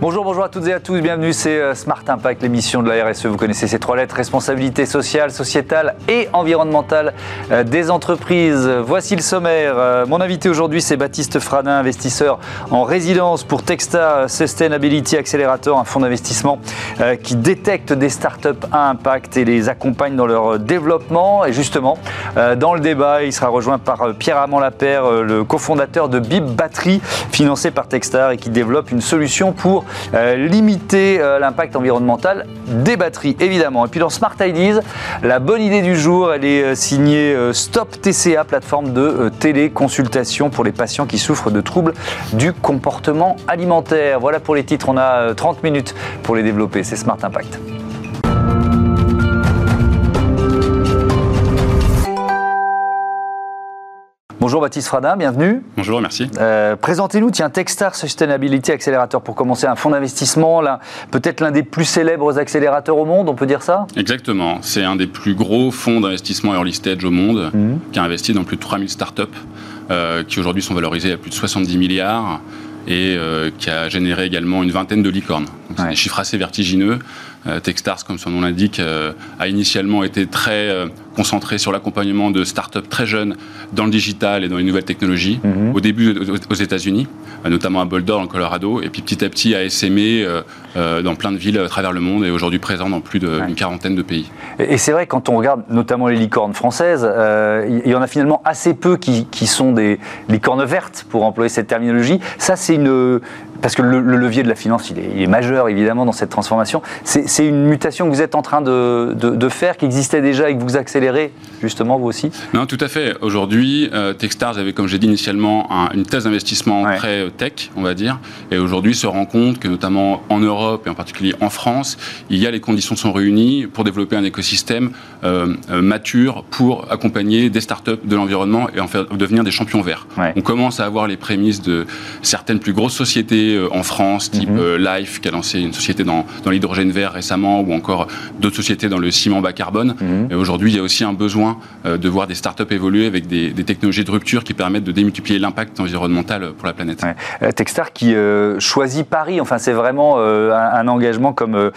Bonjour, bonjour à toutes et à tous, bienvenue, c'est euh, Smart Impact, l'émission de la RSE. Vous connaissez ces trois lettres, responsabilité sociale, sociétale et environnementale euh, des entreprises. Voici le sommaire. Euh, mon invité aujourd'hui, c'est Baptiste Fradin, investisseur en résidence pour Texta Sustainability Accelerator, un fonds d'investissement qui détecte des startups à impact et les accompagne dans leur développement. Et justement, dans le débat, il sera rejoint par Pierre Amand Lapère, le cofondateur de Bib Battery, financé par Textar et qui développe une solution pour euh, limiter euh, l'impact environnemental des batteries, évidemment. Et puis dans Smart Ideas, la bonne idée du jour, elle est euh, signée Stop TCA, plateforme de téléconsultation pour les patients qui souffrent de troubles du comportement alimentaire. Voilà pour les titres, on a 30 minutes pour les développer. C'est Smart Impact. Bonjour Baptiste Fradin, bienvenue. Bonjour, merci. Euh, présentez-nous, tiens, Techstar Sustainability Accelerator pour commencer, un fonds d'investissement, peut-être l'un des plus célèbres accélérateurs au monde, on peut dire ça? Exactement, c'est un des plus gros fonds d'investissement early stage au monde, mhm. qui a investi dans plus de 3000 startups, euh, qui aujourd'hui sont valorisées à plus de 70 milliards et euh, qui a généré également une vingtaine de licornes. C'est des chiffres assez vertigineux. Techstars, comme son nom l'indique, a initialement été très concentré sur l'accompagnement de startups très jeunes dans le digital et dans les nouvelles technologies. Mhm. Au début aux États-Unis, euh, notamment à Boulder, en Colorado, et puis petit à petit à SME euh, euh, dans plein de villes à travers le monde et aujourd'hui présent dans plus d'une quarantaine de pays. Et, c'est vrai, quand on regarde notamment les licornes françaises, il y en a finalement assez peu qui, qui sont des licornes vertes, pour employer cette terminologie. Ça, c'est une, parce que le, levier de la finance, il est, majeur évidemment dans cette transformation. C'est une mutation que vous êtes en train de, de, faire, qui existait déjà et que vous accélérez justement vous aussi? Non, tout à fait. Aujourd'hui, euh, Techstars avait, comme j'ai dit initialement, une thèse d'investissement très euh, tech, on va dire, et aujourd'hui se rend compte que notamment en Europe et en particulier en France, il y a les conditions sont réunies pour développer un écosystème euh, mature pour accompagner des startups de l'environnement et en faire devenir des champions verts. On commence à avoir les prémices de certaines plus grosses sociétés euh, en France, type mhm. euh, Life, qui a lancé une société dans, dans l'hydrogène vert récemment, ou encore d'autres sociétés dans le ciment bas carbone. Mhm. Et aujourd'hui, il y a aussi un besoin euh, de voir des startups évoluer avec des, technologies de rupture qui permettent de démultiplier l'impact environnemental pour la planète. Techstar qui choisit Paris, enfin c'est vraiment un, engagement comme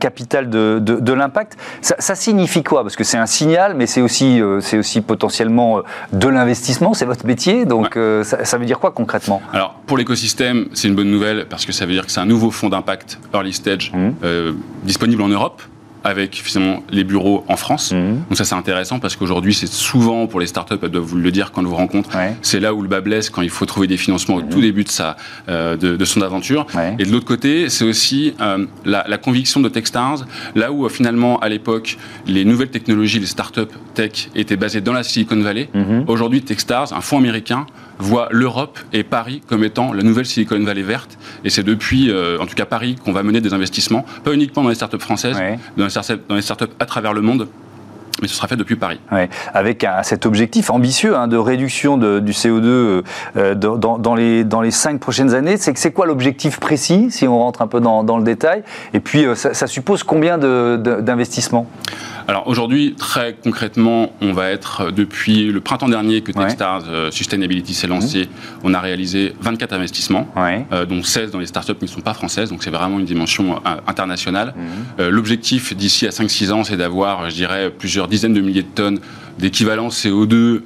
capital de, de, l'impact. Ça, signifie quoi? Parce que c'est un signal, mais c'est aussi, c'est aussi potentiellement de l'investissement, c'est votre métier, donc ça, ça, veut dire quoi concrètement? Alors pour l'écosystème, c'est une bonne nouvelle parce que ça veut dire que c'est un nouveau fonds d'impact early stage mmh. euh, disponible en Europe avec finalement les bureaux en France. Mmh. Donc ça c'est intéressant parce qu'aujourd'hui c'est souvent pour les startups, elles doivent vous le dire quand elles vous rencontrent, c'est là où le bas blesse quand il faut trouver des financements au mmh. tout début de, sa, euh, de, son aventure. Et de l'autre côté c'est aussi euh, la, conviction de Techstars, là où finalement à l'époque les nouvelles technologies, les startups tech étaient basées dans la Silicon Valley. Aujourd'hui Techstars, un fonds américain, voit l'Europe et Paris comme étant la nouvelle Silicon Valley verte. Et c'est depuis, euh, en tout cas Paris, qu'on va mener des investissements, pas uniquement dans les startups françaises, dans, les startups, dans les startups à travers le monde, mais ce sera fait depuis Paris. Avec cet objectif ambitieux hein, de réduction du CO2 euh, euh, dans, les, dans les cinq prochaines années. C'est, c'est quoi l'objectif précis, si on rentre un peu dans, le détail? Et puis, ça, suppose combien d'investissements? Alors aujourd'hui, très concrètement, on va être, depuis le printemps dernier que Techstars euh, Sustainability s'est lancé, mmh. on a réalisé 24 investissements, euh, dont 16 dans les startups qui ne sont pas françaises, donc c'est vraiment une dimension euh, internationale. Mmh. L'objectif d'ici à 5-6 ans, c'est d'avoir, je dirais, plusieurs dizaines de milliers de tonnes d'équivalent CO2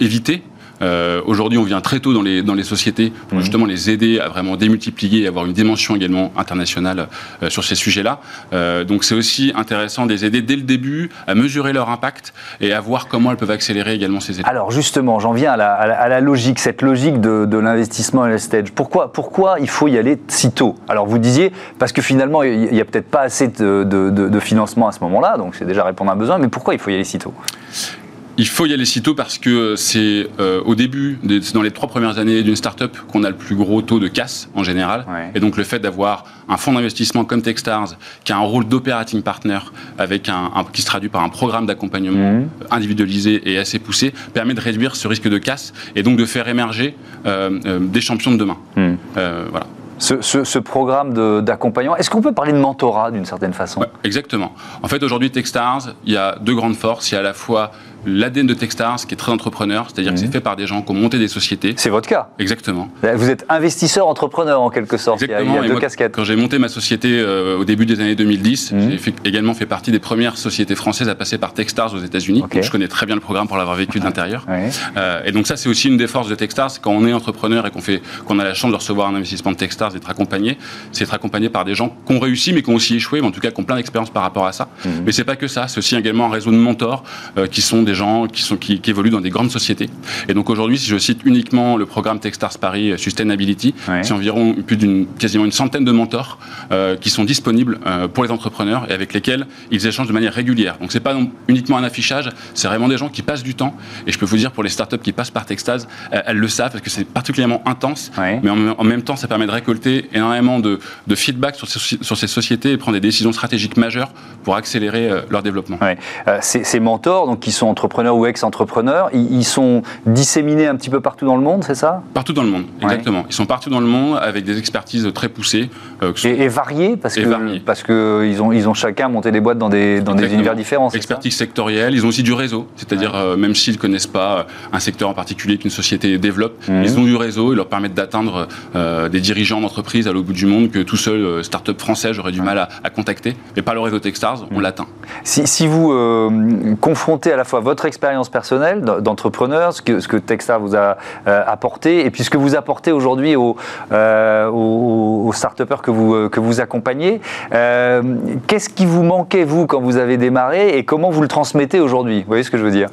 évité. Euh, aujourd'hui, on vient très tôt dans les, dans les sociétés pour mhm. justement les aider à vraiment démultiplier et avoir une dimension également internationale euh, sur ces sujets-là. Euh, donc c'est aussi intéressant de les aider dès le début à mesurer leur impact et à voir comment elles peuvent accélérer également ces étapes. Alors justement, j'en viens à la, à la, logique, cette logique de, de l'investissement à la stage. Pourquoi, pourquoi il faut y aller si tôt? Alors vous disiez, parce que finalement, il n'y a peut-être pas assez de, de, de financement à ce moment-là, donc c'est déjà répondre à un besoin, mais pourquoi il faut y aller si tôt? Il faut y aller sitôt parce que c'est euh, au début, dans les trois premières années d'une startup, qu'on a le plus gros taux de casse en général. Et donc le fait d'avoir un fonds d'investissement comme Techstars, qui a un rôle d'operating partner, avec un, qui se traduit par un programme d'accompagnement mhm. individualisé et assez poussé, permet de réduire ce risque de casse et donc de faire émerger euh, euh, des champions de demain. Mhm. voilà ce, programme d'accompagnement. Est-ce qu'on peut parler de mentorat d'une certaine façon? Exactement. En fait, aujourd'hui, Techstars, il y a deux grandes forces. Il y a à la fois l'ADN de Techstars, qui est très entrepreneur, c'est-à-dire que c'est fait par des gens qui ont monté des sociétés. C'est votre cas. Exactement. Vous êtes investisseur entrepreneur en quelque sorte. Exactement. Il y a, deux casquettes. Quand j'ai monté ma société au début des années 2010, j'ai également fait partie des premières sociétés françaises à passer par Techstars aux États-Unis. Je connais très bien le programme pour l'avoir vécu de l'intérieur. et donc ça, c'est aussi une des forces de Techstars, quand on est entrepreneur et qu'on fait, qu'on a la chance de recevoir un investissement de Techstars, d'être accompagné, c'est être accompagné par des gens qui ont réussi mais qui ont aussi échoué, mais en tout cas qui ont plein d'expérience par rapport à ça. Mais mhm. Mais c'est pas que ça, c'est aussi également un réseau de mentors euh, qui sont des gens qui, sont, qui, évoluent dans des grandes sociétés. Et donc aujourd'hui, si je cite uniquement le programme Techstars Paris euh, Sustainability, c'est environ plus d'une quasiment une centaine de mentors euh, qui sont disponibles pour les entrepreneurs et avec lesquels ils échangent de manière régulière. Donc c'est pas uniquement un affichage, c'est vraiment des gens qui passent du temps. Et je peux vous dire pour les startups qui passent par Techstars, elles le savent parce que c'est particulièrement intense, mais en, même temps, ça permet de récolter énormément de, feedback sur ces, sur ces, sociétés et prendre des décisions stratégiques majeures pour accélérer euh, leur développement. Euh, ces, mentors, donc qui sont entrepreneurs ou ex-entrepreneurs, ils, sont disséminés un petit peu partout dans le monde, c'est ça? Partout dans le monde, exactement. Ils sont partout dans le monde avec des expertises très poussées. Euh, et, variées, parce que parce que ils ont ils ont chacun monté des boîtes dans des dans des univers différents. Expertise sectorielle, ils ont aussi du réseau, c'est-à-dire même s'ils connaissent pas un secteur en particulier qu'une société développe, mhm. ils ont du réseau, ils leur permettent d'atteindre des dirigeants d'entreprise à l'autre bout du monde que tout seul start-up français j'aurais du mal à, contacter, mais par le réseau Techstars, on l'atteint. Si, vous euh, confrontez à la fois votre expérience personnelle d'entrepreneur, ce que, ce vous a euh, apporté, et puis ce que vous apportez aujourd'hui aux, euh, start-upers que vous, que vous accompagnez, qu'est-ce qui vous manquait, vous, quand vous avez démarré, et comment vous le transmettez aujourd'hui? Vous voyez ce que je veux dire?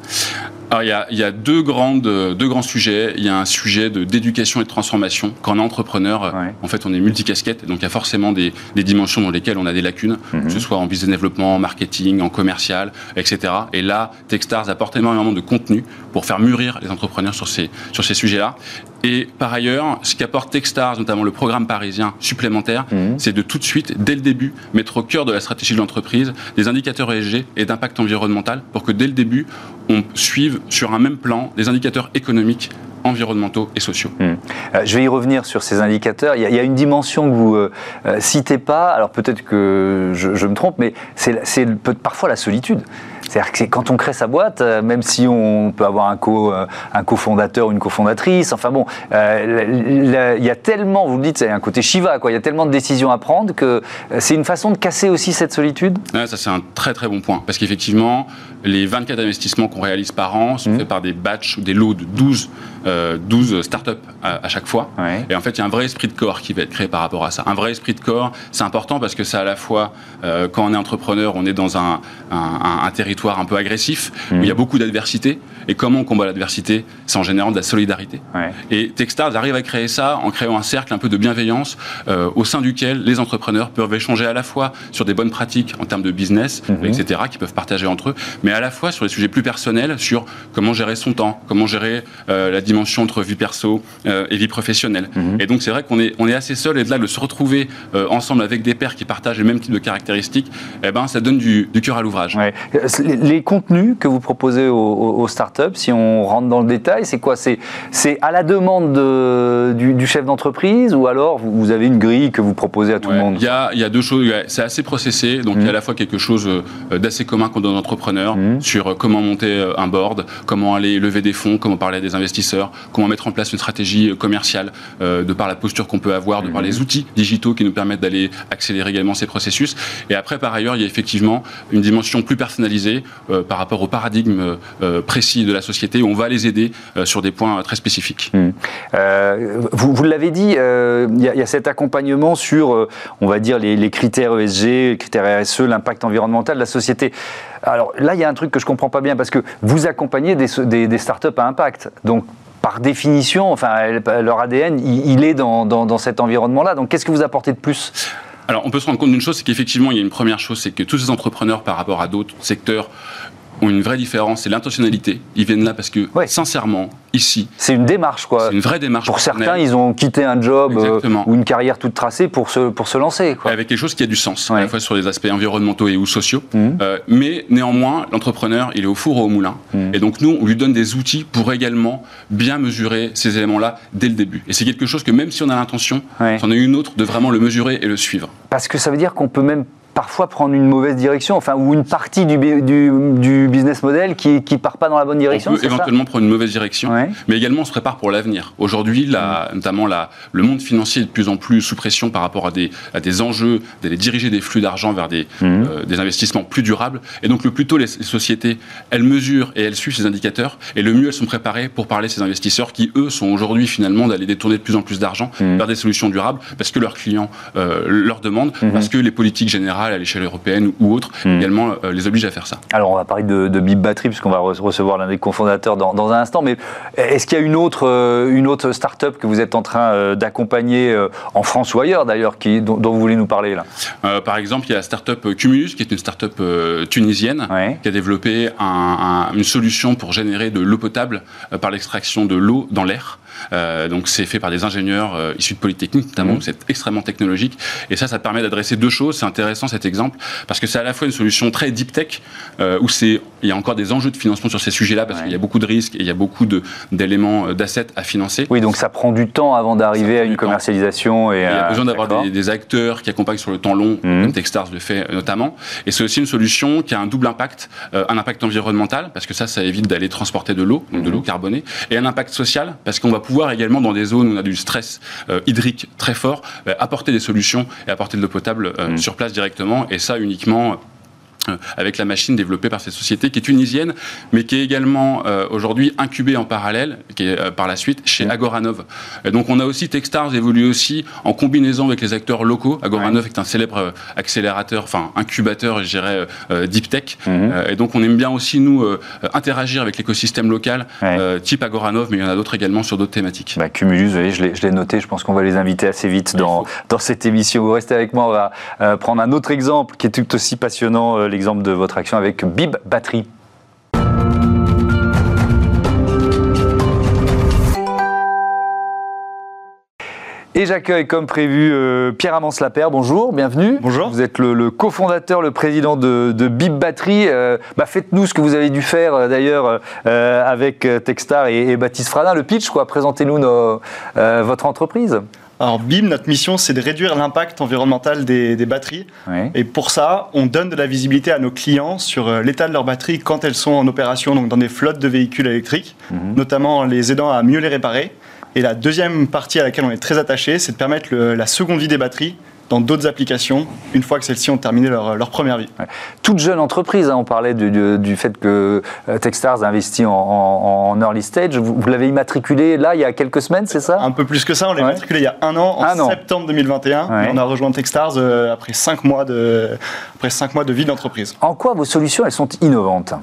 Alors, il y a, il y a deux, grandes, deux grands sujets. Il y a un sujet d'éducation et de transformation. Quand on est entrepreneur, en fait, on est multicasquette, donc il y a forcément des, des dimensions dans lesquelles on a des lacunes, mhm. que ce soit en business développement, en marketing, en commercial, etc. Et là, Techstars apporte énormément de contenu pour faire mûrir les entrepreneurs sur ces, sur ces sujets-là. Et par ailleurs, ce qu'apporte Techstars, notamment le programme parisien supplémentaire, mhm. c'est de tout de suite, dès le début, mettre au cœur de la stratégie de l'entreprise des indicateurs ESG et d'impact environnemental pour que dès le début, on suive sur un même plan des indicateurs économiques environnementaux et sociaux. Mhm. Euh, je vais y revenir sur ces indicateurs. Il y a, une dimension que vous euh, euh, citez pas. Alors peut-être que je, je, me trompe, mais c'est parfois la solitude. C'est-à-dire que quand on crée sa boîte, euh, même si on peut avoir un, co, euh, un cofondateur ou une cofondatrice, enfin bon, euh, il y a tellement, vous le dites, c'est un côté Shiva, quoi, il y a tellement de décisions à prendre que c'est une façon de casser aussi cette solitude? Ça, c'est un très très bon point. Parce qu'effectivement, les 24 investissements qu'on réalise par an sont mmh. faits par des batchs ou des lots de 12, 12 startups à, à chaque fois. Et en fait, il y a un vrai esprit de corps qui va être créé par rapport à ça. Un vrai esprit de corps, c'est important parce que c'est à la fois, quand on est entrepreneur, on est dans un, un, un territoire un peu agressif, où il y a mmh. beaucoup d'adversité. Et comment on combat l'adversité? C'est en générant de la solidarité. Et Techstars arrive à créer ça en créant un cercle un peu de bienveillance euh, au sein duquel les entrepreneurs peuvent échanger à la fois sur des bonnes pratiques en termes de business, mmh. etc., qu'ils peuvent partager entre eux, mais à la fois sur les sujets plus personnels, sur comment gérer son temps, comment gérer euh, la dimension entre vie perso euh, et vie professionnelle. Mmh. Et donc c'est vrai qu'on est, on est assez seul et de là de se retrouver ensemble avec des pairs qui partagent les mêmes types de caractéristiques, eh ben, ça donne du, du cœur à l'ouvrage les contenus que vous proposez aux, startups, si on rentre dans le détail, c'est quoi? C'est à la demande du, chef d'entreprise ou alors vous, avez une grille que vous proposez à tout le monde? Il y a, deux choses. C'est assez processé, donc il y a à mmh. la fois quelque chose euh, d'assez commun qu'on donne aux entrepreneurs mmh. sur euh, comment monter euh, un board, comment aller lever des fonds, comment parler à des investisseurs, comment mettre en place une stratégie commerciale de par la posture qu'on peut avoir, de par mmh. les outils digitaux qui nous permettent d'aller accélérer également ces processus. Et après, par ailleurs, il y a effectivement une dimension plus personnalisée euh, par rapport au paradigme euh, précis de la société. On va les aider euh, sur des points très spécifiques. Hmm. vous, vous l'avez dit, il y, a cet accompagnement sur, on va dire, les, critères ESG, les critères RSE, l'impact environnemental de la société. Alors là, il y a un truc que je comprends pas bien parce que vous accompagnez des, des, startups à impact. Donc, par définition, enfin, leur ADN, il, est dans, dans, dans cet environnement-là. Donc, qu'est-ce que vous apportez de plus? Alors, on peut se rendre compte d'une chose, c'est qu'effectivement, il y a une première chose, c'est que tous ces entrepreneurs, par rapport à d'autres secteurs, ont une vraie différence, c'est l'intentionnalité. Ils viennent là parce que, sincèrement, ici. C'est une démarche, quoi. C'est une vraie démarche. Pour certains, ils ont quitté un job euh, ou une carrière toute tracée pour se, pour se lancer. Quoi. Avec quelque chose qui a du sens, à la fois sur les aspects environnementaux et ou sociaux. Mmh. Euh, mais néanmoins, l'entrepreneur, il est au four ou au moulin. Mmh. Et donc, nous, on lui donne des outils pour également bien mesurer ces éléments-là dès le début. Et c'est quelque chose que même si on a l'intention, si on a une autre, de vraiment le mesurer et le suivre. Parce que ça veut dire qu'on peut même parfois prendre une mauvaise direction, enfin, ou une partie du, du, business model qui ne part pas dans la bonne direction. On peut éventuellement prendre une mauvaise direction, mais également on se prépare pour l'avenir. Aujourd'hui, mm. notamment la, le monde financier est de plus en plus sous pression par rapport à des, à des enjeux, d'aller diriger des flux d'argent vers des, mm. euh, des investissements plus durables. Et donc, le plus tôt les, sociétés, elles mesurent et elles suivent ces indicateurs, et le mieux elles sont préparées pour parler à ces investisseurs qui, eux, sont aujourd'hui finalement d'aller détourner de plus en plus d'argent mm. vers des solutions durables parce que leurs clients euh, leur demandent, mm-hmm. parce que les politiques générales à l'échelle européenne ou autres également euh, les obligent à faire ça. Alors, on va parler de, de Bip Battery, puisqu'on va recevoir l'un des cofondateurs dans, dans, un instant, mais est-ce qu'il y a une autre, une autre start-up que vous êtes en train d'accompagner en France ou ailleurs d'ailleurs, dont, dont, vous voulez nous parler là? Par exemple, il y a la start-up Cumulus, qui est une start-up euh, tunisienne qui a développé une solution pour générer de l'eau potable euh, par l'extraction de l'eau dans l'air. Euh, donc c'est fait par des ingénieurs euh, issus de Polytechnique notamment, mmh. c'est extrêmement technologique. Et ça, ça permet d'adresser deux choses. C'est intéressant cet exemple parce que c'est à la fois une solution très deep tech euh, où c'est il y a encore des enjeux de financement sur ces sujets-là parce qu'il y a beaucoup de risques et il y a beaucoup d'éléments d'assets à financer. Oui, donc ça prend du temps avant d'arriver à une commercialisation. Et, il y a besoin d'avoir des, acteurs qui accompagnent sur le temps long, mmh. comme Techstars le fait notamment. Et c'est aussi une solution qui a un double impact, un impact environnemental parce que ça, ça évite d'aller transporter de l'eau, donc de mmh. l'eau carbonée, et un impact social parce qu'on va pouvoir également dans des zones où on a du stress euh, hydrique très fort, euh, apporter des solutions et apporter de l'eau potable euh, mmh. sur place directement, et ça uniquement avec la machine développée par cette société qui est tunisienne, mais qui est également euh, aujourd'hui incubée en parallèle, qui est euh, par la suite chez Agoranov. Et donc on a aussi Techstars évolue aussi en combinaison avec les acteurs locaux. Agoranov est un célèbre accélérateur, enfin incubateur, je dirais, deep tech. Mhm. et donc on aime bien aussi nous interagir avec l'écosystème local, type Agoranov, mais il y en a d'autres également sur d'autres thématiques. Bah, Cumulus, vous voyez, je l'ai noté, je pense qu'on va les inviter assez vite dans, dans cette émission. Vous restez avec moi, on va prendre un autre exemple qui est tout aussi passionnant l'exemple de votre action avec Bib Battery. Et j'accueille comme prévu euh, Pierre Amance Lapère. Bonjour, bienvenue. Bonjour. Vous êtes le, cofondateur, le président de, Bib Battery. Euh, bah, faites-nous ce que vous avez dû faire euh, d'ailleurs avec Techstar et, Baptiste Fradin, le pitch. quoi. Présentez-nous votre entreprise. Alors BIM, notre mission, c'est de réduire l'impact environnemental des, batteries. Et pour ça, on donne de la visibilité à nos clients sur euh, l'état de leurs batteries quand elles sont en opération, donc dans des flottes de véhicules électriques, mhm. notamment les aidant à mieux les réparer. Et la deuxième partie à laquelle on est très attaché, c'est de permettre la seconde vie des batteries dans d'autres applications une fois que celles-ci ont terminé leur, leur première vie. Toute jeune entreprise, hein, on parlait du, du, fait que euh, Techstars a investi en, en, early stage. Vous, l'avez immatriculé là il y a quelques semaines, c'est ça? Un peu plus que ça, on l'a immatriculé il y a un an, en septembre 2021. On a rejoint Techstars euh, après, cinq mois de, après cinq mois de vie d'entreprise. En quoi vos solutions elles sont innovantes?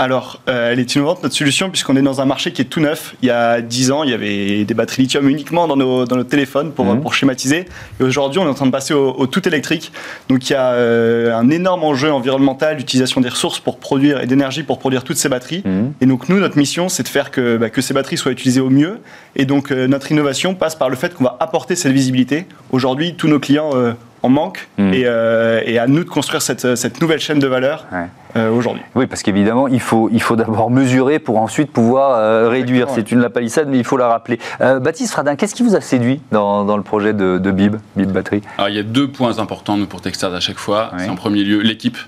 Alors, euh, elle est innovante, notre solution, puisqu'on est dans un marché qui est tout neuf. Il y a 10 ans, il y avait des batteries lithium uniquement dans nos, dans nos téléphones pour, mhm. pour schématiser. Et aujourd'hui, on est en train de passer au, tout électrique. Donc, il y a euh, un énorme enjeu environnemental d'utilisation des ressources pour produire et d'énergie pour produire toutes ces batteries. Mhm. Et donc, nous, notre mission, c'est de faire que, bah, que ces batteries soient utilisées au mieux. Et donc, euh, notre innovation passe par le fait qu'on va apporter cette visibilité. Aujourd'hui, tous nos clients en manque mhm. et, à nous de construire cette, cette nouvelle chaîne de valeur euh, aujourd'hui. Oui, parce qu'évidemment, il faut, il faut d'abord mesurer pour ensuite pouvoir euh, réduire. C'est une la palissade, mais il faut la rappeler. Euh, Baptiste Fradin, qu'est-ce qui vous a séduit dans, dans le projet de, de, Bib, Bib Battery Alors, il y a deux points importants pour Techstars à chaque fois. C'est en premier lieu l'équipe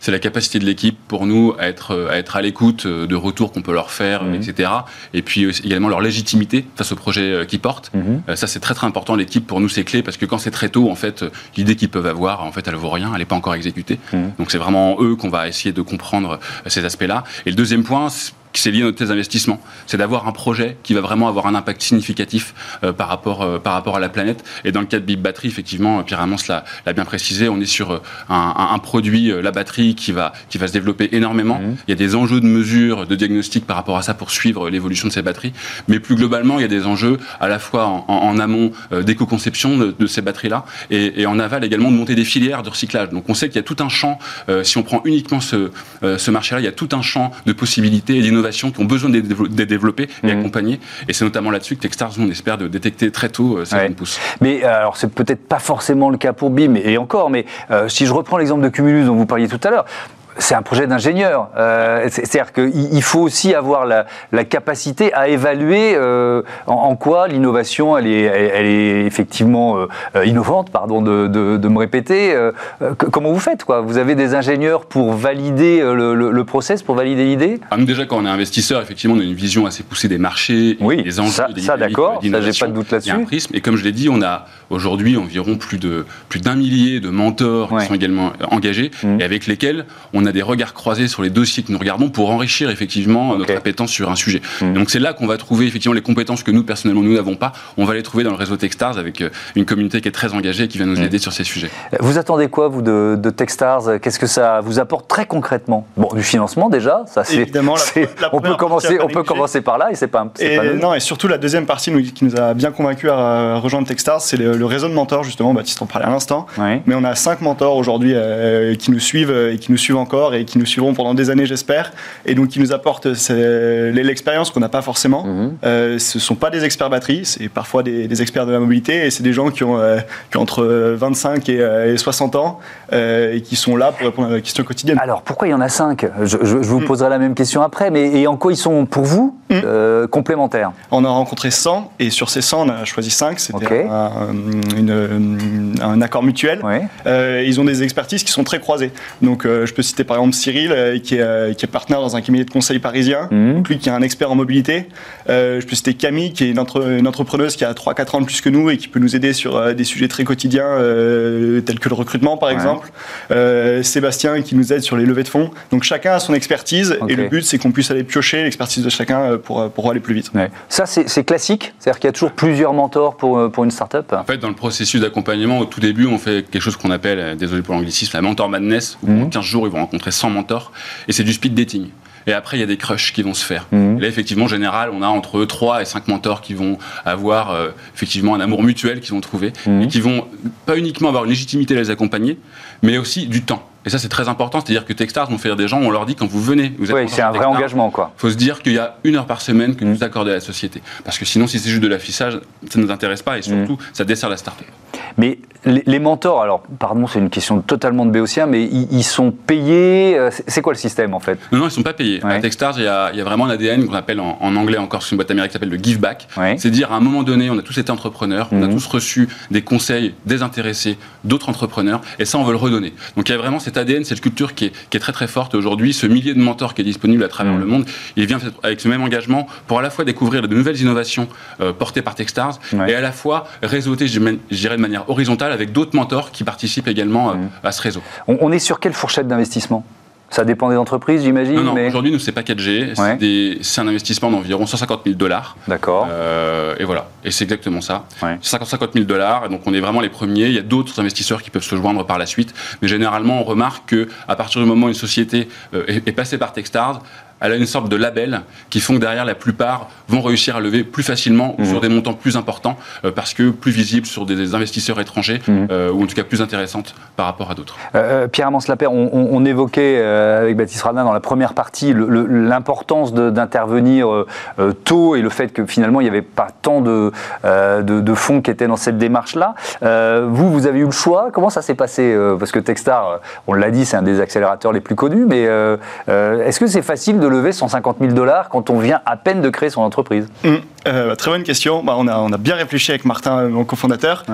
c'est la capacité de l'équipe pour nous à être à, être à l'écoute euh, de retours qu'on peut leur faire, mhm. etc. Et puis également leur légitimité face au projet euh, qu'ils portent. Mhm. Euh, ça, c'est très très important. L'équipe, pour nous, c'est clé parce que quand c'est très tôt, en fait, l'idée qu'ils peuvent avoir, en fait, elle vaut rien, elle n'est pas encore exécutée. Mhm. Donc c'est vraiment eux qu'on va essayer de comprendre ces aspects-là. Et le deuxième point, c'est lié à notre investissement. C'est d'avoir un projet qui va vraiment avoir un impact significatif euh, par, rapport, euh, par rapport à la planète. Et dans le cas de Big Battery, effectivement, Pierre Amance l'a bien précisé, on est sur euh, un, produit, la batterie, qui va, qui va se développer énormément. Mmh. Il y a des enjeux de mesure, de diagnostic par rapport à ça pour suivre l'évolution de ces batteries. Mais plus globalement, il y a des enjeux à la fois en, amont d'éco-conception de, ces batteries-là et, en aval également de monter des filières de recyclage. Donc on sait qu'il y a tout un champ, si on prend uniquement ce, ce marché-là, il y a tout un champ de possibilités et d'innovation qui ont besoin d'être développées et mmh. accompagnées. Et c'est notamment là-dessus que Techstars, on espère de détecter très tôt euh, ces ouais. pouces. Mais euh, alors, c'est peut-être pas forcément le cas pour BIM, et encore, mais euh, si je reprends l'exemple de Cumulus dont vous parliez tout à l'heure, c'est un projet d'ingénieur. Euh, c'est-à-dire qu'il faut aussi avoir la, capacité à évaluer euh, en, quoi l'innovation, elle est, elle, est effectivement euh, innovante, pardon de, de, me répéter. comment vous faites quoi? Vous avez des ingénieurs pour valider le, process, pour valider l'idée? Ah, Déjà, quand on est investisseur, effectivement, on a une vision assez poussée des marchés, oui, des enjeux, ça, des ça d'accord, ça j'ai pas de doute là-dessus. Un prisme, et comme je l'ai dit, on a aujourd'hui environ plus de plus d'un millier de mentors qui sont également engagés mmh. et avec lesquels on a des regards croisés sur les dossiers que nous regardons pour enrichir effectivement notre appétence sur un sujet. Hmm. Donc c'est là qu'on va trouver effectivement les compétences que nous personnellement nous n'avons pas. On va les trouver dans le réseau Techstars avec euh, une communauté qui est très engagée et qui va nous hmm. aider sur ces sujets. Vous attendez quoi vous de, de Techstars? Qu'est-ce que ça vous apporte très concrètement? Bon, du financement déjà, ça c'est évidemment. on peut commencer, on peut commencer par là et c'est pas. Et pas non et surtout la deuxième partie qui nous a bien convaincu à rejoindre Techstars, c'est le, réseau de mentors justement. Baptiste en parlait à l'instant. Mais on a cinq mentors aujourd'hui euh, qui nous suivent et qui nous suivent encore et qui nous suivront pendant des années, j'espère, et donc qui nous apportent l'expérience qu'on n'a pas forcément. Mhm. Euh, ce ne sont pas des experts batterie, c'est parfois des, experts de la mobilité, et c'est des gens qui ont, euh, entre 25 et, 60 euh, ans et qui sont là pour répondre à la question quotidienne. Alors pourquoi il y en a 5 je, vous mm. poserai la même question après, mais et en quoi ils sont pour vous mm. complémentaires? On a rencontré 100, et sur ces 100, on a choisi 5, c'était un, accord mutuel. ils ont des expertises qui sont très croisées. Donc je peux citer par exemple Cyril, qui est, qui est partenaire dans un cabinet de conseil parisien, mmh. lui qui est un expert en mobilité. Euh, je peux citer Camille, qui est une, entrepreneuse qui a 3-4 ans de plus que nous et qui peut nous aider sur euh, des sujets très quotidiens, euh, tels que le recrutement par exemple. Sébastien, qui nous aide sur les levées de fonds. Donc chacun a son expertise et le but, c'est qu'on puisse aller piocher l'expertise de chacun pour, pour aller plus vite. Ça, c'est classique? C'est-à-dire qu'il y a toujours plusieurs mentors pour, pour une startup? En fait, dans le processus d'accompagnement, au tout début, on fait quelque chose qu'on appelle, désolé pour l'anglicisme, la mentor madness, où en 15 mmh. jours, ils vont rencontrer 100 mentors. Et c'est du speed dating. Et après, il y a des crushs qui vont se faire. Mhm. là, effectivement, en général, on a entre 3 et 5 mentors qui vont avoir euh, effectivement un amour mutuel qu'ils vont trouver mhm. et qui vont pas uniquement avoir une légitimité à les accompagner, mais aussi du temps. Et ça, c'est très important. C'est-à-dire que Techstars vont faire des gens, on leur dit quand vous venez, vous êtes. Oui, c'est un vrai engagement, quoi. Il faut se dire qu'il y a une heure par semaine que nous accordez à la société. Parce que sinon, si c'est juste de l'affichage, ça ne nous intéresse pas et surtout, ça dessert la start-up. Mais les, mentors, alors, pardon, c'est une question totalement de béotien, mais ils, sont payés. Euh, c'est quoi le système en fait? Non, non, ils ne sont pas payés. À Techstars, il y, a, vraiment un ADN qu'on appelle en, anglais encore, c'est une boîte américaine qui s'appelle le give back. C'est dire à un moment donné, on a tous été entrepreneurs, on a mhm. tous reçu des conseils désintéressés d'autres entrepreneurs, et ça, on veut le redonner. Donc il y a vraiment cet ADN, cette culture qui est, très très forte aujourd'hui. Ce millier de mentors qui est disponible à travers mhm. le monde, il vient avec ce même engagement pour à la fois découvrir de nouvelles innovations euh, portées par Techstars et à la fois réseauter, je dirais de manière horizontale, avec d'autres mentors qui participent également euh, mmh. à ce réseau. On, est sur quelle fourchette d'investissement? Ça dépend des entreprises, j'imagine. Non, non. Mais... Aujourd'hui, nous, c'est pas 4G. C'est un investissement d'environ 150 000 dollars. D'accord. Euh, et voilà. Et c'est exactement ça. 50 000 dollars. Donc, on est vraiment les premiers. Il y a d'autres investisseurs qui peuvent se joindre par la suite. Mais généralement, on remarque que à partir du moment où une société euh, est, passée par Techstars, elle a une sorte de label qui font que derrière la plupart vont réussir à lever plus facilement mmh. sur des montants plus importants euh, parce que plus visibles sur des investisseurs étrangers mmh. euh, ou en tout cas plus intéressantes par rapport à d'autres. Euh, Pierre Amance Lapère, on, évoquait avec Baptiste Radin dans la première partie l'importance d'intervenir tôt et le fait que finalement il n'y avait pas tant de, de, fonds qui étaient dans cette démarche-là. vous, vous avez eu le choix. Comment ça s'est passé Parce que Techstar, on l'a dit, c'est un des accélérateurs les plus connus, mais est-ce que c'est facile de de lever 150 000 dollars quand on vient à peine de créer son entreprise mmh. Euh, Très bonne question. Bah, on, a, on a bien réfléchi avec Martin, mon cofondateur,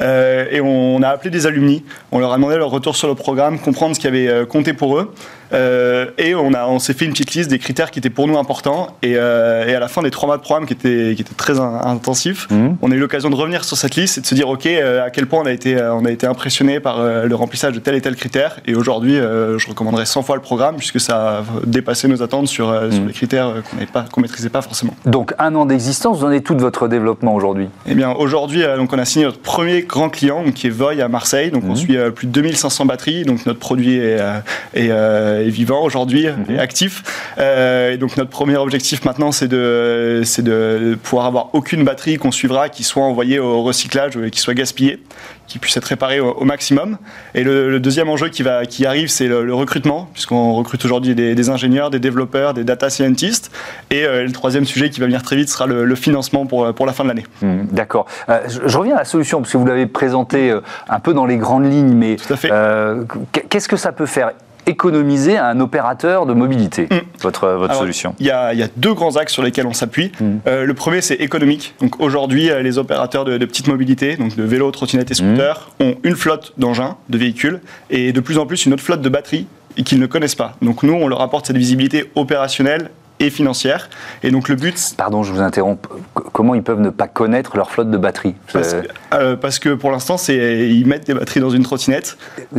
euh, et on a appelé des alumni. On leur a demandé leur retour sur le programme, comprendre ce qui avait euh, compté pour eux. Euh, et on, a, on s'est fait une petite liste des critères qui étaient pour nous importants. Et, euh, et à la fin des trois mois de programme qui étaient, qui étaient très intensifs, mhm. on a eu l'occasion de revenir sur cette liste et de se dire, OK, euh, à quel point on a été, on a été impressionné par le remplissage de tel et tel critère. Et aujourd'hui, je recommanderais 100 fois le programme puisque ça a dépassé nos attentes sur, sur mhm. les critères qu'on ne maîtrisait pas forcément. Donc un an d'existence, vous en êtes tout de votre développement aujourd'hui Eh bien, aujourd'hui, donc on a signé notre premier grand client qui est Voy à Marseille. Donc on mhm. suit plus de 2500 batteries. Donc notre produit est, est vivant aujourd'hui mhm. et actif. Euh, et donc notre premier objectif maintenant, c'est de, c'est de pouvoir avoir aucune batterie qu'on suivra qui soit envoyée au recyclage ou qui soit gaspillée, qui puisse être réparée au, maximum. Et le, deuxième enjeu qui, va, qui arrive, c'est le, recrutement, puisqu'on recrute aujourd'hui des, ingénieurs, des développeurs, des data scientists. Et euh, le troisième sujet qui va venir très vite sera le, financement pour, pour la fin de l'année. Mhm. D'accord. Euh, je, reviens à la solution, parce que vous l'avez présenté un peu dans les grandes lignes, mais qu'est-ce que ça peut faire? Économiser à un opérateur de mobilité, mm. votre, votre solution Il y, a, y, a deux grands axes sur lesquels on s'appuie. Mm. Euh, le premier, c'est économique. Donc aujourd'hui, euh, les opérateurs de, de, petite mobilité, donc de vélos, trottinettes et scooters, mm. ont une flotte d'engins, de véhicules, et de plus en plus une autre flotte de batteries qu'ils ne connaissent pas. Donc nous, on leur apporte cette visibilité opérationnelle et financière. Et donc le but. Pardon, je vous interromps. Comment ils peuvent ne pas connaître leur flotte de batteries? Parce, euh, parce, que pour l'instant, c'est ils mettent des batteries dans une trottinette.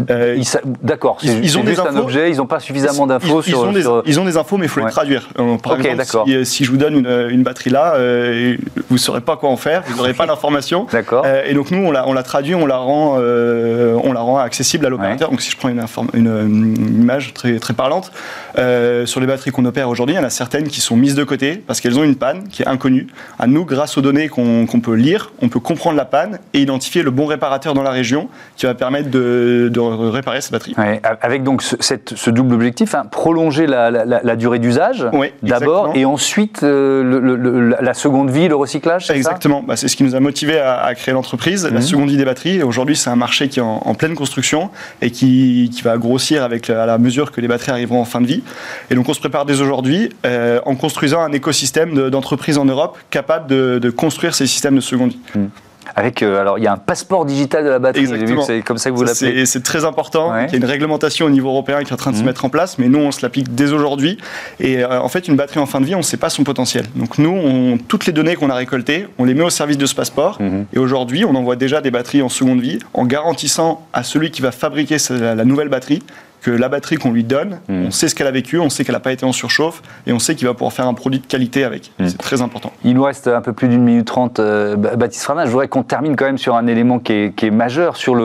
Euh, D'accord. Ils, ils, ont juste un objet. Ils n'ont pas suffisamment d'infos sur, des, Ils ont des infos, mais il faut les traduire. Euh, par exemple, si, si, je vous donne une, une batterie là, vous ne saurez pas quoi en faire. Vous n'aurez pas l'information. D'accord. et donc nous, on la, on la traduit, on la rend, on la rend accessible à l'opérateur. Donc si je prends une, une, une, image très très parlante sur les batteries qu'on opère aujourd'hui, il y en a certaines qui sont mises de côté parce qu'elles ont une panne qui est inconnue. À nous, grâce aux données qu'on peut lire, on peut comprendre la panne et identifier le bon réparateur dans la région qui va permettre de, réparer cette batterie. avec donc ce, cette, ce double objectif, hein, prolonger la, durée d'usage d'abord et ensuite euh, la seconde vie, le recyclage. Exactement, bah, c'est ce qui nous a motivé à, créer l'entreprise, la mhm. seconde vie des batteries. Aujourd'hui, c'est un marché qui est en, pleine construction et qui, qui, va grossir avec à la mesure que les batteries arriveront en fin de vie. Et donc on se prépare dès aujourd'hui. Euh, euh, en construisant un écosystème d'entreprises en Europe capable de, construire ces systèmes de seconde vie. Hmm. Avec, euh, alors, il y a un passeport digital de la batterie. C'est comme ça que vous l'appelez. C'est très important. Il y a une réglementation au niveau européen qui est en train de se hmm. mettre en place, mais nous, on se l'applique dès aujourd'hui. Et euh, en fait, une batterie en fin de vie, on ne sait pas son potentiel. Donc nous, on, toutes les données qu'on a récoltées, on les met au service de ce passeport. Hmm. Et aujourd'hui, on envoie déjà des batteries en seconde vie en garantissant à celui qui va fabriquer la nouvelle batterie que la batterie qu'on lui donne, hmm. on sait ce qu'elle a vécu, on sait qu'elle n'a pas été en surchauffe et on sait qu'il va pouvoir faire un produit de qualité avec. Hmm. C'est très important. Il nous reste un peu plus d'une minute trente. Euh, Baptiste Frama, je voudrais qu'on termine quand même sur un élément qui est, majeur, sur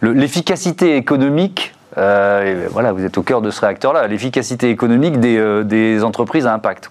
l'efficacité le, économique euh, voilà, vous êtes au cœur de ce réacteur-là, l'efficacité économique des, euh, des, entreprises à impact.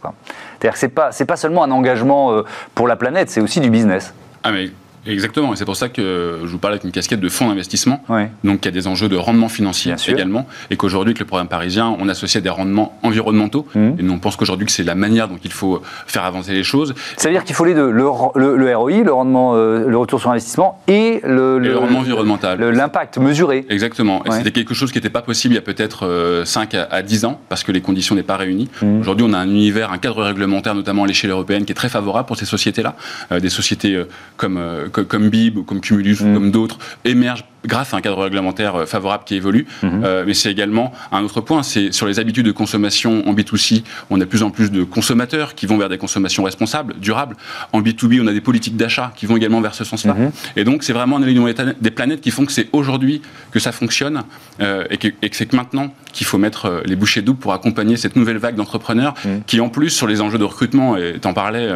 C'est-à-dire que ce n'est pas, pas, seulement un engagement pour la planète, c'est aussi du business. Ah mais Exactement, et c'est pour ça que je vous parle avec une casquette de fonds d'investissement, donc il y a des enjeux de rendement financier également, et qu'aujourd'hui, avec le programme parisien, on associe des rendements environnementaux, mmh. et nous on pense qu'aujourd'hui que c'est la manière dont il faut faire avancer les choses. Ça veut dire qu'il faut les deux, le, le, ROI, le rendement, euh, le retour sur investissement, et le, rendement environnemental. L'impact mesuré. Exactement, et c'était quelque chose qui n'était pas possible il y a peut-être 5 euh, à, 10 ans, parce que les conditions n'étaient pas réunies. Mmh. Aujourd'hui, on a un univers, un cadre réglementaire, notamment à l'échelle européenne, qui est très favorable pour ces sociétés-là, euh, des sociétés comme comme Bib, comme Cumulus, ou mm. comme d'autres, émergent grâce à un cadre réglementaire euh, favorable qui évolue. Mhm. Euh, mais c'est également un autre point, c'est sur les habitudes de consommation en B2C, on a de plus en plus de consommateurs qui vont vers des consommations responsables, durables. En B2B, on a des politiques d'achat qui vont également vers ce sens-là. Mhm. Et donc, c'est vraiment un alignement des planètes qui font que c'est aujourd'hui que ça fonctionne euh, et que, c'est que maintenant qu'il faut mettre les bouchées doubles pour accompagner cette nouvelle vague d'entrepreneurs mhm. qui, en plus, sur les enjeux de recrutement, et t'en parlais,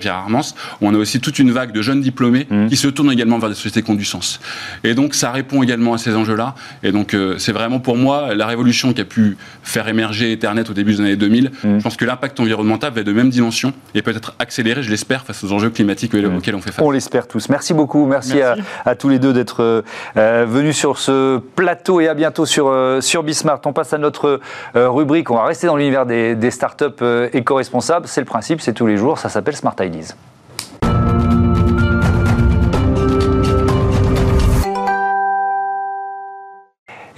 Pierre Armance, on a aussi toute une vague de jeunes diplômés qui se tournent également vers des sociétés qui ont du sens. Et donc, ça répond également à ces enjeux-là. Et donc, euh, c'est vraiment pour moi la révolution qui a pu faire émerger Ethernet au début des années 2000. Mm. Je pense que l'impact environnemental va être de même dimension et peut-être accéléré, je l'espère, face aux enjeux climatiques mm. auxquels on fait face. On l'espère tous. Merci beaucoup. Merci, À, tous les deux d'être euh, venus sur ce plateau et à bientôt sur, euh, sur Bismart. On passe à notre rubrique. On va rester dans l'univers des, des startups éco-responsables. C'est le principe, c'est tous les jours. Ça s'appelle Smart Ideas.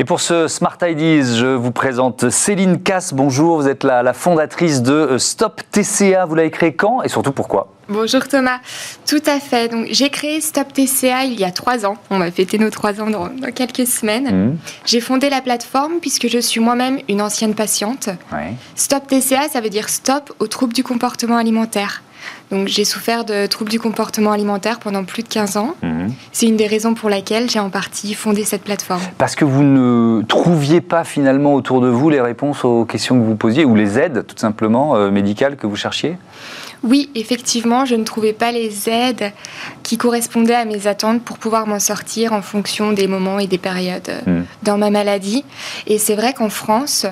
Et pour ce Smart Ideas, je vous présente Céline Casse. Bonjour, vous êtes la, fondatrice de euh, Stop TCA. Vous l'avez créé quand et surtout pourquoi? Bonjour Thomas, tout à fait. Donc j'ai créé Stop TCA il y a trois ans. On va fêter nos trois ans dans, quelques semaines. Mmh. J'ai fondé la plateforme puisque je suis moi-même une ancienne patiente. Stop TCA, ça veut dire stop aux troubles du comportement alimentaire. Donc j'ai souffert de troubles du comportement alimentaire pendant plus de 15 ans. Mhm. C'est une des raisons pour laquelle j'ai en partie fondé cette plateforme. Parce que vous ne trouviez pas finalement autour de vous les réponses aux questions que vous posiez ou les aides tout simplement euh, médicales que vous cherchiez? Oui, effectivement, je ne trouvais pas les aides qui correspondaient à mes attentes pour pouvoir m'en sortir en fonction des moments et des périodes euh, mhm. dans ma maladie. Et c'est vrai qu'en France,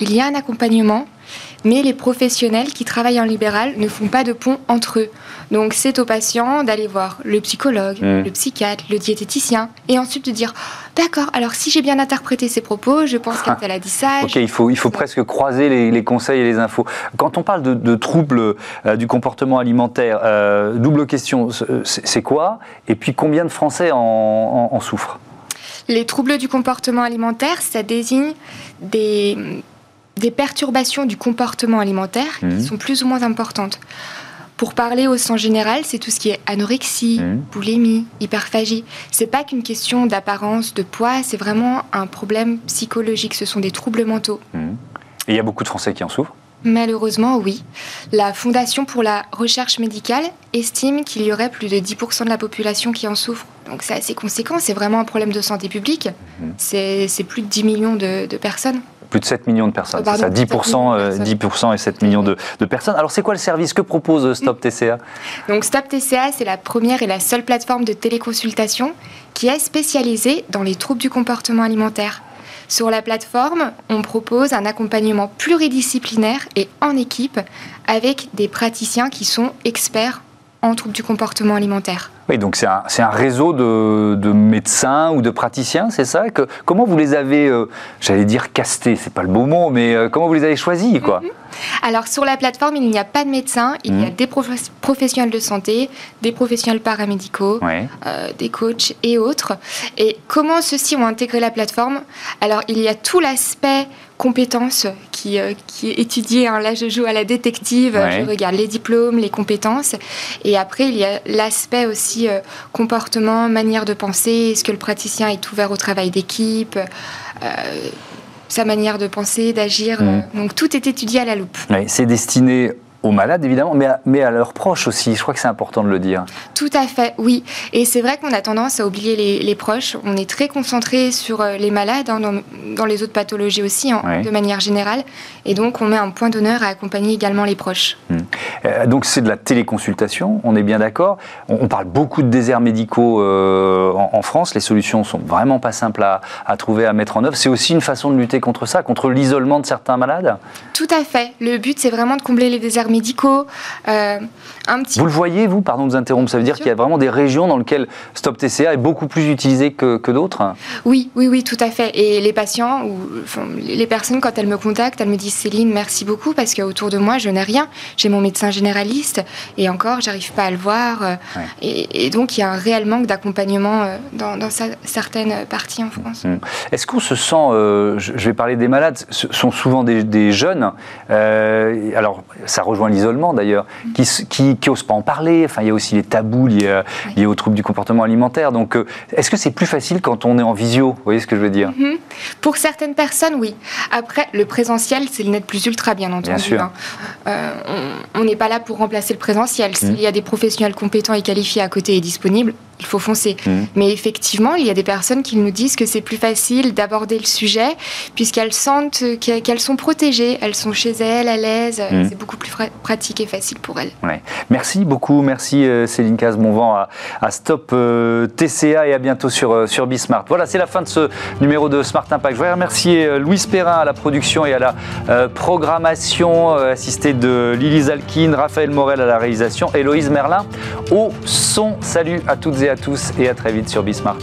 il y a un accompagnement, mais les professionnels qui travaillent en libéral ne font pas de pont entre eux. Donc c'est aux patients d'aller voir le psychologue, mmh. le psychiatre, le diététicien, et ensuite de dire d'accord, alors si j'ai bien interprété ces propos, je pense qu'elle a dit ça. Ok, il faut, il faut presque croiser les, conseils et les infos. Quand on parle de, troubles euh, du comportement alimentaire, euh, double question, c'est quoi? Et puis combien de Français en souffrent? Les troubles du comportement alimentaire, ça désigne des, des perturbations du comportement alimentaire qui Mhm. sont plus ou moins importantes. Pour parler au sens général, c'est tout ce qui est anorexie, Mhm. boulimie, hyperphagie. C'est pas qu'une question d'apparence, de poids, c'est vraiment un problème psychologique. Ce sont des troubles mentaux. Et il y a beaucoup de Français qui en souffrent? Malheureusement, oui. La Fondation pour la recherche médicale estime qu'il y aurait plus de 10% de la population qui en souffre. Donc c'est assez conséquent, c'est vraiment un problème de santé publique. Mhm. C'est c'est plus de 10 millions de, de personnes. Plus de 7 millions de personnes. Oh, c'est ça, 10%, 7 millions de euh, personnes. 10% et 7 millions de, de personnes. Alors, c'est quoi le service que propose euh, Stop TCA Donc Stop TCA, c'est la première et la seule plateforme de téléconsultation qui est spécialisée dans les troubles du comportement alimentaire. Sur la plateforme, on propose un accompagnement pluridisciplinaire et en équipe avec des praticiens qui sont experts en troubles du comportement alimentaire. Oui, donc c'est un, un réseau de, de médecins ou de praticiens, c'est ça que, Comment vous les avez, euh, j'allais dire castés, c'est pas le beau mot, mais euh, comment vous les avez choisis quoi? Alors sur la plateforme, il n'y a pas de médecins, il y a Mhm. des prof- professionnels de santé, des professionnels paramédicaux, Ouais. euh, des coachs et autres. Et comment ceux-ci ont intégré la plateforme? Alors il y a tout l'aspect compétences qui, euh, qui est étudié. hein. Là, je joue à la détective, Ouais. je regarde les diplômes, les compétences. Et après, il y a l'aspect aussi euh, comportement, manière de penser. Est-ce que le praticien est ouvert au travail d'équipe euh, sa manière de penser, d'agir. Euh, Donc tout est étudié à la loupe. Ouais, c'est destiné aux malades évidemment, mais à, mais à leurs proches aussi. Je crois que c'est important de le dire. Tout à fait, oui. Et c'est vrai qu'on a tendance à oublier les, les proches. On est très concentré sur euh, les malades, hein, dans, dans les autres pathologies aussi, hein, de manière générale. Et donc, on met un point d'honneur à accompagner également les proches. Euh, donc c'est de la téléconsultation, on est bien d'accord. On, on parle beaucoup de déserts médicaux euh, en, en France. Les solutions sont vraiment pas simples à, à trouver, à mettre en œuvre. C'est aussi une façon de lutter contre ça, contre l'isolement de certains malades. Tout à fait. Le but, c'est vraiment de combler les déserts médicaux. Euh, un petit Vous le voyez, vous, pardon de vous interrompre, ça veut dire qu'il y a vraiment des régions dans lesquelles Stop TCA est beaucoup plus utilisé que, que d'autres Oui, oui, oui, tout à fait. Et les patients ou enfin, les personnes, quand elles me contactent, elles me disent Céline, merci beaucoup parce qu'autour de moi, je n'ai rien. J'ai mon médecin généraliste et encore, j'arrive pas à le voir. euh, Ouais. Et, et donc, il y a un réel manque d'accompagnement euh, dans, dans sa- certaines parties en France. Est-ce qu'on se sent, euh, je vais parler des malades, ce sont souvent des, des jeunes, euh, alors ça rejoint l'isolement d'ailleurs, qui, s- qui, qui osent pas en parler, enfin il y a aussi les tabous liés, liés aux troubles du comportement alimentaire, donc est-ce que c'est plus facile quand on est en visio? Vous voyez ce que je veux dire? Mhm. Pour certaines personnes, oui. Après, le présentiel, c'est le net plus ultra, bien entendu. sûr. hein. Euh, on n'est pas là pour remplacer le présentiel. S'il y a des professionnels compétents et qualifiés à côté et disponibles, il faut foncer. Mhm. Mais effectivement, il y a des personnes qui nous disent que c'est plus facile d'aborder le sujet puisqu'elles sentent qu'e- qu'elles sont protégées, elles sont chez elles, à l'aise. Mhm. C'est beaucoup plus pratique et facile pour elles. Ouais. Merci beaucoup, merci euh, Céline Caz, bon vent à, à Stop euh, TCA et à bientôt sur, euh, sur Bismart. Voilà, c'est la fin de ce numéro de Smart Impact. Je voudrais remercier Louise Perrin à la production et à la euh, programmation, euh, assistée de Lily Zalkin, Raphaël Morel à la réalisation, Héloïse Merlin au son. Salut à toutes et à tous et à très vite sur Bismart.